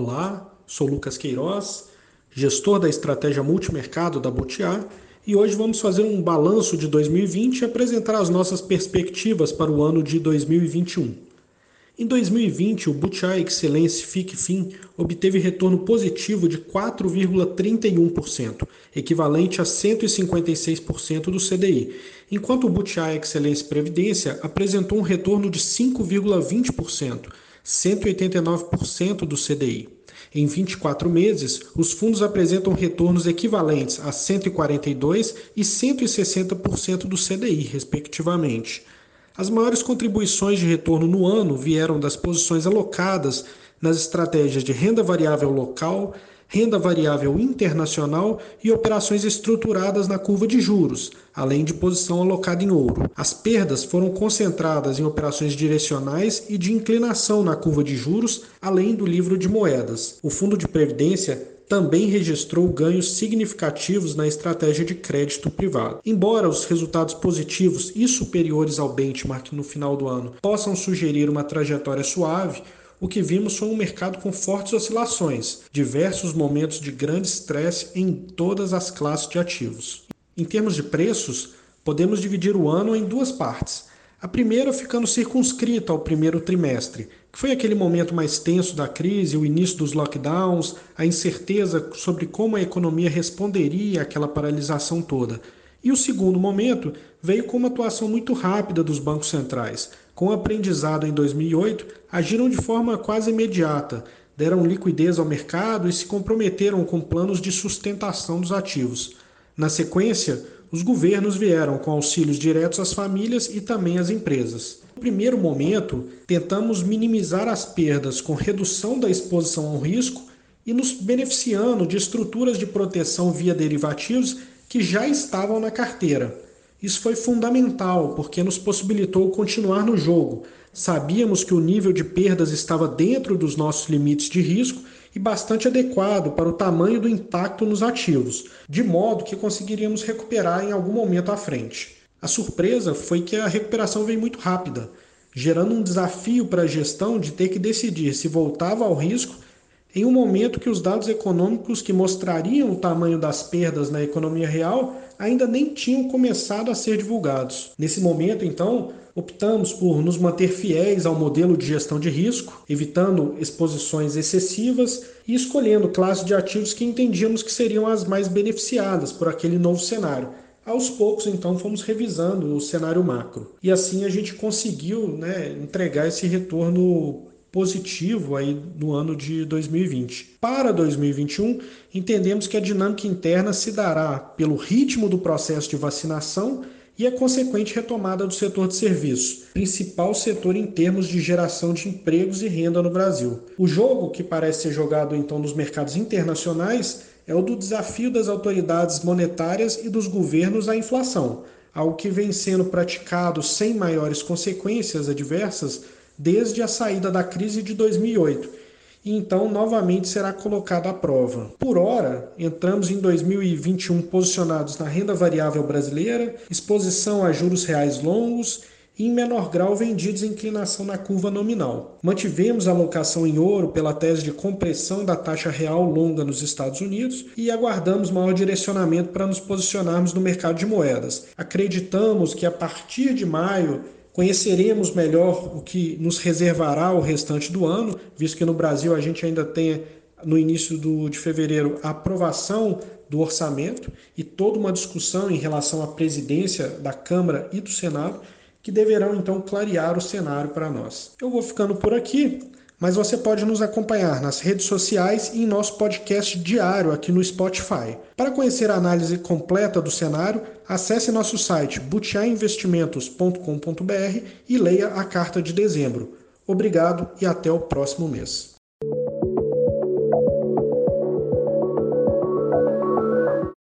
Olá, sou Lucas Queiroz, gestor da estratégia multimercado da Butiá, e hoje vamos fazer um balanço de 2020 e apresentar as nossas perspectivas para o ano de 2021. Em 2020, o Butiá Excelência FIC-FIM obteve retorno positivo de 4,31%, equivalente a 156% do CDI, enquanto o Butiá Excelência Previdência apresentou um retorno de 5,20%, 189% do CDI. Em 24 meses, os fundos apresentam retornos equivalentes a 142% e 160% do CDI, respectivamente. As maiores contribuições de retorno no ano vieram das posições alocadas nas estratégias de renda variável local, renda variável internacional e operações estruturadas na curva de juros, além de posição alocada em ouro. As perdas foram concentradas em operações direcionais e de inclinação na curva de juros, além do livro de moedas. O fundo de previdência também registrou ganhos significativos na estratégia de crédito privado. Embora os resultados positivos e superiores ao benchmark no final do ano possam sugerir uma trajetória suave, o que vimos foi um mercado com fortes oscilações, diversos momentos de grande estresse em todas as classes de ativos. Em termos de preços, podemos dividir o ano em duas partes. A primeira ficando circunscrita ao primeiro trimestre, que foi aquele momento mais tenso da crise, o início dos lockdowns, a incerteza sobre como a economia responderia àquela paralisação toda. E o segundo momento veio com uma atuação muito rápida dos bancos centrais. Com o aprendizado em 2008, agiram de forma quase imediata, deram liquidez ao mercado e se comprometeram com planos de sustentação dos ativos. Na sequência, os governos vieram com auxílios diretos às famílias e também às empresas. No primeiro momento, tentamos minimizar as perdas com redução da exposição ao risco e nos beneficiando de estruturas de proteção via derivativos que já estavam na carteira. Isso foi fundamental porque nos possibilitou continuar no jogo. Sabíamos que o nível de perdas estava dentro dos nossos limites de risco e bastante adequado para o tamanho do impacto nos ativos, de modo que conseguiríamos recuperar em algum momento à frente. A surpresa foi que a recuperação veio muito rápida, gerando um desafio para a gestão de ter que decidir se voltava ao risco em um momento que os dados econômicos que mostrariam o tamanho das perdas na economia real ainda nem tinham começado a ser divulgados. Nesse momento, então, optamos por nos manter fiéis ao modelo de gestão de risco, evitando exposições excessivas e escolhendo classes de ativos que entendíamos que seriam as mais beneficiadas por aquele novo cenário. Aos poucos, então, fomos revisando o cenário macro. E assim a gente conseguiu né, entregar esse retorno positivo aí no ano de 2020. Para 2021, entendemos que a dinâmica interna se dará pelo ritmo do processo de vacinação e a consequente retomada do setor de serviços, principal setor em termos de geração de empregos e renda no Brasil. O jogo que parece ser jogado então nos mercados internacionais é o do desafio das autoridades monetárias e dos governos à inflação, algo que vem sendo praticado sem maiores consequências adversas desde a saída da crise de 2008 e então novamente será colocado à prova. Por hora, entramos em 2021 posicionados na renda variável brasileira, exposição a juros reais longos e em menor grau vendidos em inclinação na curva nominal. Mantivemos a alocação em ouro pela tese de compressão da taxa real longa nos Estados Unidos e aguardamos maior direcionamento para nos posicionarmos no mercado de moedas. Acreditamos que a partir de maio Conheceremos melhor o que nos reservará o restante do ano, visto que no Brasil a gente ainda tem, no início do, de fevereiro, a aprovação do orçamento e toda uma discussão em relação à presidência da Câmara e do Senado, que deverão então clarear o cenário para nós. Eu vou ficando por aqui mas você pode nos acompanhar nas redes sociais e em nosso podcast diário aqui no Spotify. Para conhecer a análise completa do cenário, acesse nosso site butiainvestimentos.com.br e leia a carta de dezembro. Obrigado e até o próximo mês.